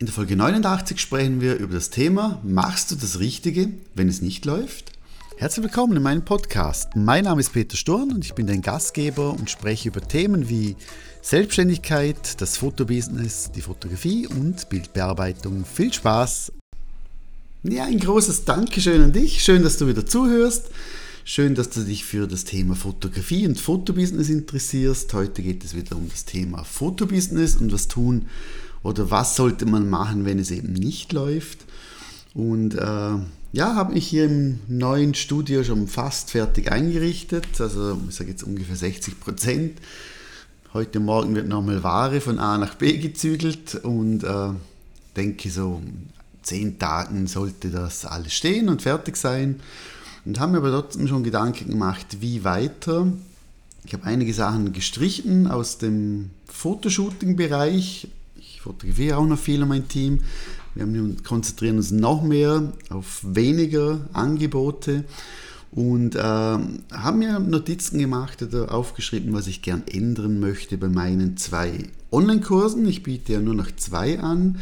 In der Folge 89 sprechen wir über das Thema Machst du das Richtige, wenn es nicht läuft? Herzlich willkommen in meinem Podcast. Mein Name ist Peter Sturm und ich bin dein Gastgeber und spreche über Themen wie Selbstständigkeit, das Fotobusiness, die Fotografie und Bildbearbeitung. Viel Spaß! Ja, ein großes Dankeschön an dich. Schön, dass du wieder zuhörst. Schön, dass du dich für das Thema Fotografie und Fotobusiness interessierst. Heute geht es wieder um das Thema Fotobusiness und was tun oder was sollte man machen, wenn es eben nicht läuft. Und äh, ja, habe mich hier im neuen Studio schon fast fertig eingerichtet. Also ich sage jetzt ungefähr 60 Prozent. Heute Morgen wird nochmal Ware von A nach B gezügelt und äh, denke so zehn Tagen sollte das alles stehen und fertig sein. Und haben mir aber trotzdem schon Gedanken gemacht, wie weiter. Ich habe einige Sachen gestrichen aus dem Fotoshooting-Bereich, ich fotografiere auch noch viel an mein Team. Wir konzentrieren uns noch mehr auf weniger Angebote und äh, haben mir Notizen gemacht oder aufgeschrieben, was ich gern ändern möchte bei meinen zwei Online-Kursen. Ich biete ja nur noch zwei an.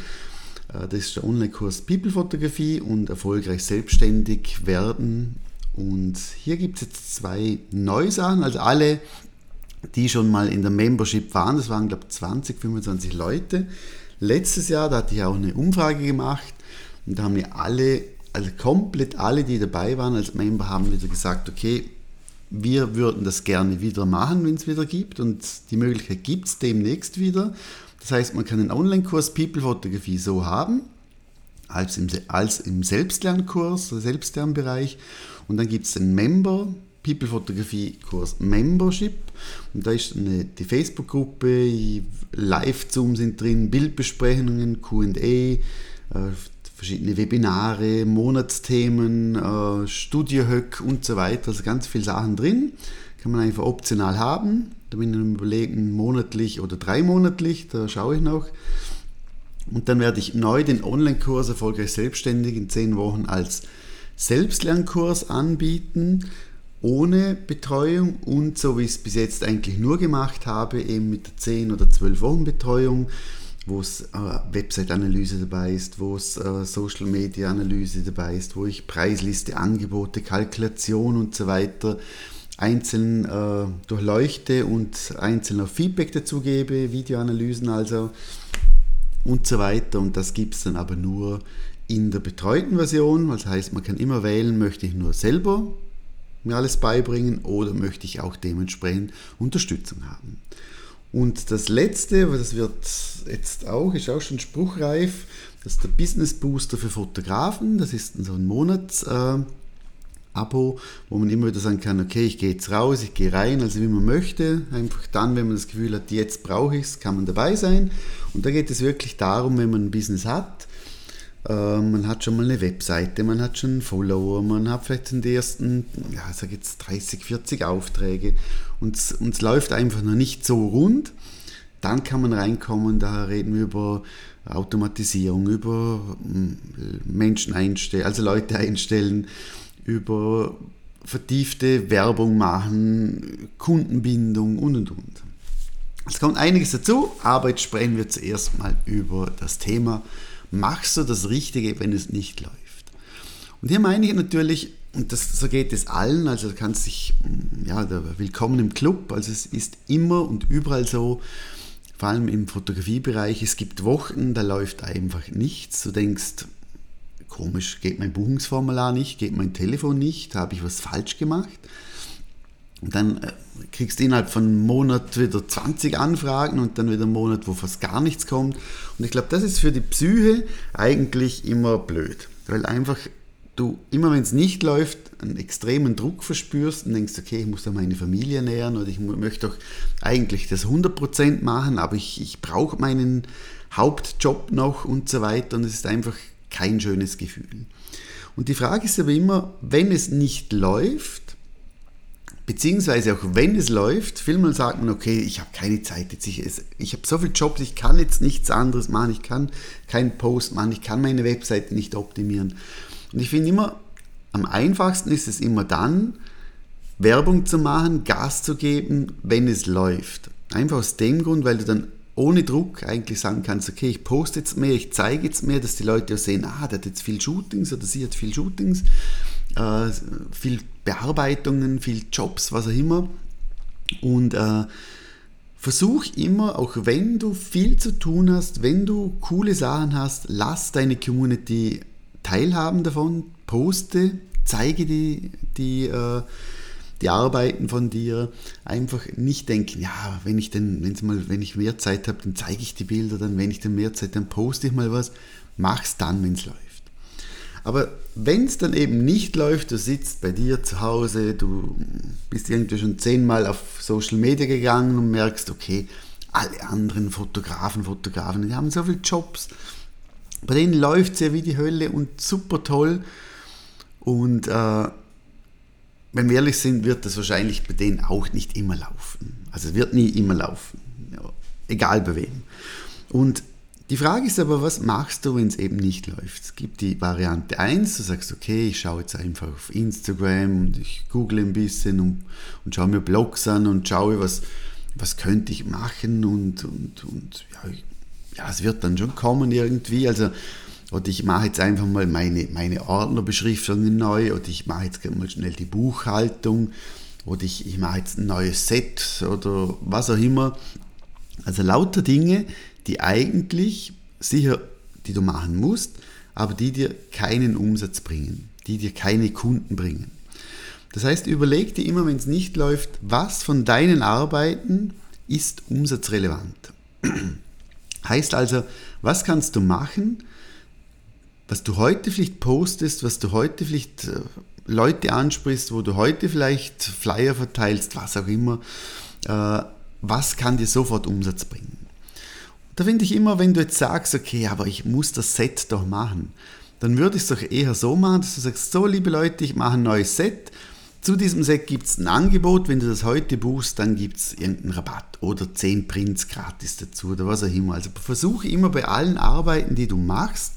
Äh, das ist der Online-Kurs People Fotografie und erfolgreich selbstständig werden. Und hier gibt es jetzt zwei neue Sachen. Also alle die schon mal in der Membership waren. Das waren, glaube ich, 20, 25 Leute. Letztes Jahr, da hatte ich auch eine Umfrage gemacht und da haben mir alle, also komplett alle, die dabei waren als Member, haben wieder gesagt, okay, wir würden das gerne wieder machen, wenn es wieder gibt und die Möglichkeit gibt es demnächst wieder. Das heißt, man kann einen Online-Kurs People Fotografie so haben, als im, als im Selbstlernkurs, Selbstlernbereich und dann gibt es den Member People Fotografie Kurs Membership. Und da ist eine, die Facebook-Gruppe, Live-Zoom sind drin, Bildbesprechungen, QA, äh, verschiedene Webinare, Monatsthemen, äh, Studiohöck und so weiter. Also ganz viele Sachen drin. Kann man einfach optional haben. Da bin ich am überlegen, monatlich oder dreimonatlich, da schaue ich noch. Und dann werde ich neu den Online-Kurs Erfolgreich Selbstständig in zehn Wochen als Selbstlernkurs anbieten ohne Betreuung und so wie ich es bis jetzt eigentlich nur gemacht habe, eben mit der 10 oder 12 Wochen Betreuung, wo es äh, Website-Analyse dabei ist, wo es äh, Social-Media-Analyse dabei ist, wo ich Preisliste, Angebote, Kalkulation und so weiter einzeln äh, durchleuchte und einzeln Feedback dazu gebe, Videoanalysen also und so weiter. Und das gibt es dann aber nur in der betreuten Version. Das heißt, man kann immer wählen, möchte ich nur selber mir alles beibringen oder möchte ich auch dementsprechend Unterstützung haben. Und das letzte, das wird jetzt auch, ist auch schon spruchreif, das ist der Business Booster für Fotografen. Das ist so ein Monats-Abo, äh, wo man immer wieder sagen kann, okay, ich gehe jetzt raus, ich gehe rein, also wie man möchte. Einfach dann, wenn man das Gefühl hat, jetzt brauche ich es, kann man dabei sein. Und da geht es wirklich darum, wenn man ein Business hat, man hat schon mal eine Webseite, man hat schon Follower, man hat vielleicht den ersten, ja, sage jetzt 30, 40 Aufträge und es läuft einfach noch nicht so rund. Dann kann man reinkommen, da reden wir über Automatisierung, über hm, Menschen einstellen, also Leute einstellen, über vertiefte Werbung machen, Kundenbindung und und und. Es kommt einiges dazu, aber jetzt sprechen wir zuerst mal über das Thema machst du das Richtige, wenn es nicht läuft. Und hier meine ich natürlich, und das, so geht es allen, also du kannst dich, ja, willkommen im Club, also es ist immer und überall so, vor allem im Fotografiebereich, es gibt Wochen, da läuft einfach nichts. Du denkst, komisch, geht mein Buchungsformular nicht, geht mein Telefon nicht, habe ich was falsch gemacht? Und dann äh, kriegst du innerhalb von einem Monat wieder 20 Anfragen und dann wieder einen Monat, wo fast gar nichts kommt. Und ich glaube, das ist für die Psyche eigentlich immer blöd, weil einfach du immer, wenn es nicht läuft, einen extremen Druck verspürst und denkst, okay, ich muss da meine Familie nähern oder ich möchte doch eigentlich das 100% machen, aber ich, ich brauche meinen Hauptjob noch und so weiter und es ist einfach kein schönes Gefühl. Und die Frage ist aber immer, wenn es nicht läuft, Beziehungsweise auch wenn es läuft, vielmal sagt man, okay, ich habe keine Zeit jetzt, ich, ich habe so viele Jobs, ich kann jetzt nichts anderes machen, ich kann keinen Post machen, ich kann meine Webseite nicht optimieren. Und ich finde immer, am einfachsten ist es immer dann, Werbung zu machen, Gas zu geben, wenn es läuft. Einfach aus dem Grund, weil du dann ohne Druck eigentlich sagen kannst, okay, ich poste jetzt mehr, ich zeige jetzt mehr, dass die Leute auch sehen, ah, der hat jetzt viel Shootings oder sie hat viel Shootings, äh, viel Bearbeitungen, viel Jobs, was auch immer. Und äh, versuch immer, auch wenn du viel zu tun hast, wenn du coole Sachen hast, lass deine Community teilhaben davon, poste, zeige die, die, äh, die Arbeiten von dir. Einfach nicht denken, ja, wenn ich denn, wenn's mal, wenn ich mehr Zeit habe, dann zeige ich die Bilder, dann wenn ich dann mehr Zeit, dann poste ich mal was. Mach's dann, wenn es läuft. Aber wenn es dann eben nicht läuft, du sitzt bei dir zu Hause, du bist irgendwie schon zehnmal auf Social Media gegangen und merkst, okay, alle anderen Fotografen, Fotografen, die haben so viele Jobs. Bei denen läuft es ja wie die Hölle und super toll. Und äh, wenn wir ehrlich sind, wird das wahrscheinlich bei denen auch nicht immer laufen. Also es wird nie immer laufen. Ja, egal bei wem. Und die Frage ist aber, was machst du, wenn es eben nicht läuft? Es gibt die Variante 1, du sagst, okay, ich schaue jetzt einfach auf Instagram und ich google ein bisschen und, und schaue mir Blogs an und schaue, was, was könnte ich machen und, und, und ja, ja, es wird dann schon kommen irgendwie. Also, oder ich mache jetzt einfach mal meine, meine Ordnerbeschriftungen neu oder ich mache jetzt mal schnell die Buchhaltung oder ich, ich mache jetzt ein neues Set oder was auch immer. Also lauter Dinge, die eigentlich sicher, die du machen musst, aber die dir keinen Umsatz bringen, die dir keine Kunden bringen. Das heißt, überleg dir immer, wenn es nicht läuft, was von deinen Arbeiten ist umsatzrelevant. heißt also, was kannst du machen, was du heute vielleicht postest, was du heute vielleicht äh, Leute ansprichst, wo du heute vielleicht Flyer verteilst, was auch immer, äh, was kann dir sofort Umsatz bringen? Da finde ich immer, wenn du jetzt sagst, okay, aber ich muss das Set doch machen, dann würde ich es doch eher so machen, dass du sagst, so liebe Leute, ich mache ein neues Set. Zu diesem Set gibt es ein Angebot, wenn du das heute buchst, dann gibt es irgendeinen Rabatt oder 10 Prints gratis dazu oder was auch immer. Also versuche immer bei allen Arbeiten, die du machst,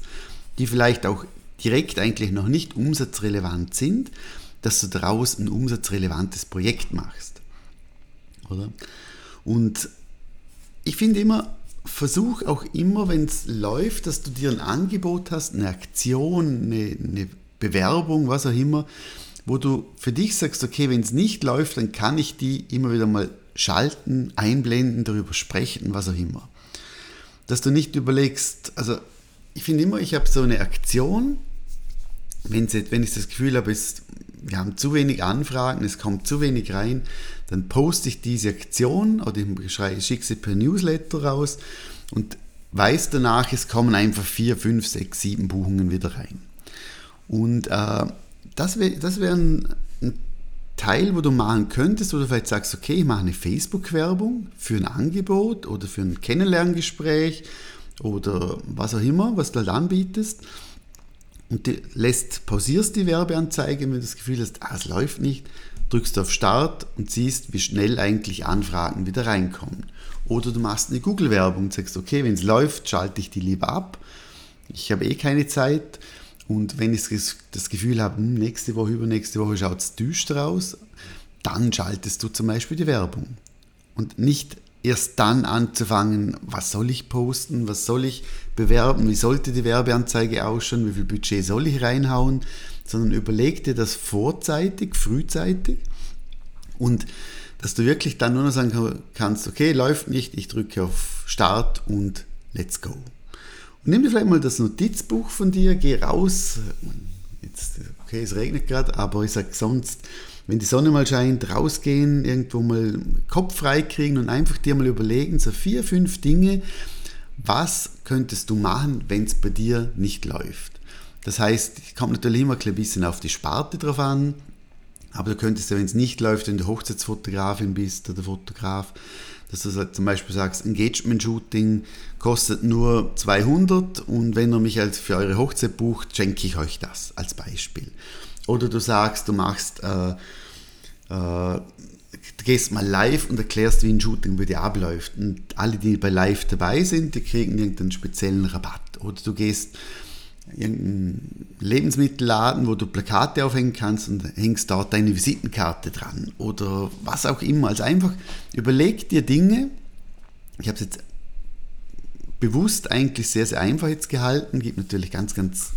die vielleicht auch direkt eigentlich noch nicht umsatzrelevant sind, dass du daraus ein umsatzrelevantes Projekt machst. Oder? Und ich finde immer, versuch auch immer, wenn es läuft, dass du dir ein Angebot hast, eine Aktion, eine, eine Bewerbung, was auch immer, wo du für dich sagst, okay, wenn es nicht läuft, dann kann ich die immer wieder mal schalten, einblenden, darüber sprechen, was auch immer. Dass du nicht überlegst, also ich finde immer, ich habe so eine Aktion, wenn, ich das Gefühl habe, wir haben zu wenig Anfragen, es kommt zu wenig rein, dann poste ich diese Aktion oder ich schicke sie per Newsletter raus und weiß danach, es kommen einfach vier, fünf, sechs, sieben Buchungen wieder rein. Und äh, das wäre das wär ein, ein Teil, wo du machen könntest, wo du vielleicht sagst, okay, ich mache eine Facebook-Werbung für ein Angebot oder für ein Kennenlerngespräch oder was auch immer, was du halt anbietest und du lässt, pausierst die Werbeanzeige, wenn du das Gefühl hast, ah, es läuft nicht, drückst auf Start und siehst, wie schnell eigentlich Anfragen wieder reinkommen. Oder du machst eine Google-Werbung und sagst, okay, wenn es läuft, schalte ich die lieber ab. Ich habe eh keine Zeit. Und wenn ich das Gefühl habe, hm, nächste Woche, übernächste Woche schaut es düster aus, dann schaltest du zum Beispiel die Werbung. Und nicht erst dann anzufangen, was soll ich posten, was soll ich bewerben, wie sollte die Werbeanzeige ausschauen, wie viel Budget soll ich reinhauen, sondern überleg dir das vorzeitig, frühzeitig und dass du wirklich dann nur noch sagen kannst, okay, läuft nicht, ich drücke auf Start und let's go. Und nimm dir vielleicht mal das Notizbuch von dir, geh raus, jetzt, okay, es regnet gerade, aber ich sage sonst, wenn die Sonne mal scheint, rausgehen, irgendwo mal Kopf frei kriegen und einfach dir mal überlegen, so vier, fünf Dinge, was könntest du machen, wenn es bei dir nicht läuft. Das heißt, es kommt natürlich immer ein bisschen auf die Sparte drauf an, aber du könntest ja, wenn es nicht läuft, wenn du Hochzeitsfotografin bist oder Fotograf, dass du zum Beispiel sagst, Engagement-Shooting kostet nur 200 und wenn ihr mich als für eure Hochzeit bucht, schenke ich euch das als Beispiel. Oder du sagst, du machst äh, äh, gehst mal live und erklärst, wie ein Shooting bei dir abläuft. Und alle, die bei live dabei sind, die kriegen irgendeinen speziellen Rabatt. Oder du gehst irgendeinen Lebensmittelladen, wo du Plakate aufhängen kannst und hängst dort deine Visitenkarte dran. Oder was auch immer. Also einfach überleg dir Dinge. Ich habe es jetzt bewusst eigentlich sehr, sehr einfach jetzt gehalten. Gibt natürlich ganz, ganz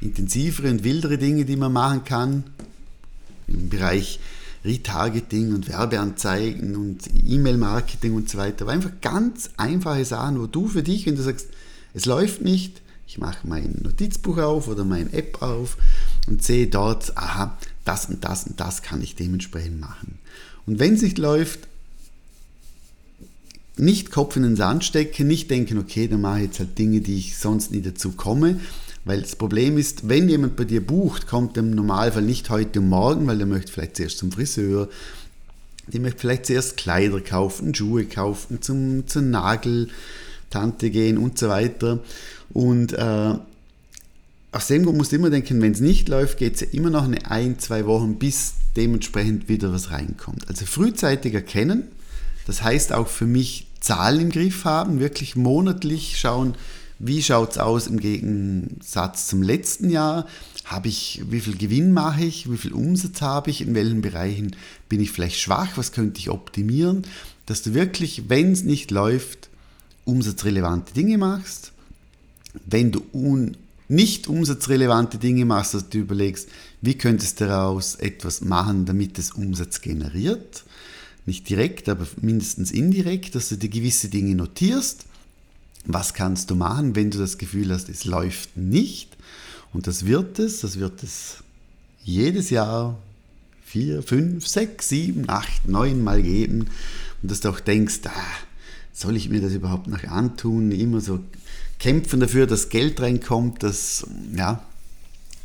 intensivere und wildere Dinge, die man machen kann. Im Bereich Retargeting und Werbeanzeigen und E-Mail-Marketing und so weiter. Aber einfach ganz einfache Sachen, wo du für dich, wenn du sagst, es läuft nicht, ich mache mein Notizbuch auf oder meine App auf und sehe dort, aha, das und das und das kann ich dementsprechend machen. Und wenn es nicht läuft, nicht Kopf in den Sand stecken, nicht denken, okay, dann mache ich jetzt halt Dinge, die ich sonst nie dazu komme. Weil das Problem ist, wenn jemand bei dir bucht, kommt er im Normalfall nicht heute und morgen, weil er möchte vielleicht zuerst zum Friseur, die möchte vielleicht zuerst Kleider kaufen, Schuhe kaufen, zum, zur Nageltante gehen und so weiter. Und äh, aus dem Grund musst du immer denken, wenn es nicht läuft, geht es ja immer noch eine ein, zwei Wochen, bis dementsprechend wieder was reinkommt. Also frühzeitig erkennen, das heißt auch für mich Zahlen im Griff haben, wirklich monatlich schauen, wie schaut es aus im Gegensatz zum letzten Jahr? Habe ich, wie viel Gewinn mache ich? Wie viel Umsatz habe ich? In welchen Bereichen bin ich vielleicht schwach? Was könnte ich optimieren? Dass du wirklich, wenn es nicht läuft, umsatzrelevante Dinge machst. Wenn du un nicht umsatzrelevante Dinge machst, dass du überlegst, wie könntest du daraus etwas machen, damit es Umsatz generiert nicht direkt, aber mindestens indirekt, dass du dir gewisse Dinge notierst. Was kannst du machen, wenn du das Gefühl hast, es läuft nicht? Und das wird es, das wird es jedes Jahr vier, fünf, sechs, sieben, acht, neun Mal geben. Und dass du auch denkst, ah, soll ich mir das überhaupt noch antun? Immer so kämpfen dafür, dass Geld reinkommt, das ja,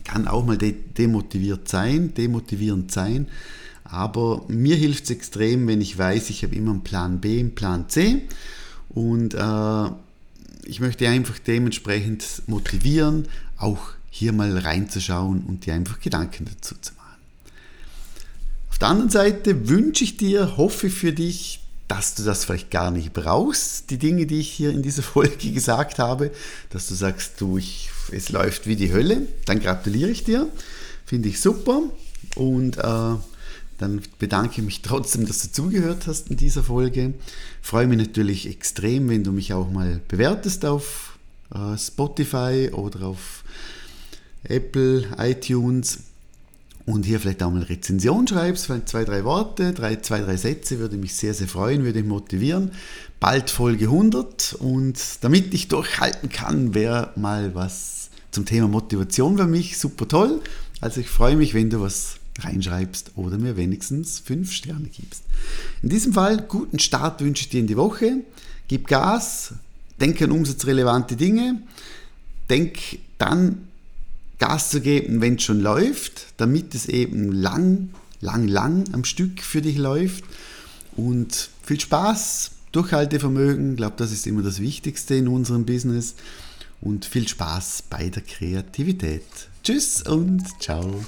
kann auch mal demotiviert sein, demotivierend sein. Aber mir hilft es extrem, wenn ich weiß, ich habe immer einen Plan B, einen Plan C und äh, ich möchte einfach dementsprechend motivieren, auch hier mal reinzuschauen und dir einfach Gedanken dazu zu machen. Auf der anderen Seite wünsche ich dir, hoffe für dich, dass du das vielleicht gar nicht brauchst, die Dinge, die ich hier in dieser Folge gesagt habe, dass du sagst, du, ich, es läuft wie die Hölle, dann gratuliere ich dir, finde ich super. Und äh, dann bedanke ich mich trotzdem, dass du zugehört hast in dieser Folge. Freue mich natürlich extrem, wenn du mich auch mal bewertest auf äh, Spotify oder auf Apple, iTunes und hier vielleicht auch mal eine Rezension schreibst, zwei, drei Worte, drei, zwei, drei Sätze, würde mich sehr, sehr freuen, würde mich motivieren. Bald Folge 100 und damit ich durchhalten kann, wäre mal was zum Thema Motivation für mich super toll. Also ich freue mich, wenn du was reinschreibst oder mir wenigstens fünf Sterne gibst. In diesem Fall guten Start wünsche ich dir in die Woche. Gib Gas, denke an umsatzrelevante Dinge, denk dann Gas zu geben, wenn es schon läuft, damit es eben lang, lang, lang am Stück für dich läuft. Und viel Spaß, Durchhaltevermögen, ich glaube, das ist immer das Wichtigste in unserem Business. Und viel Spaß bei der Kreativität. Tschüss und ciao.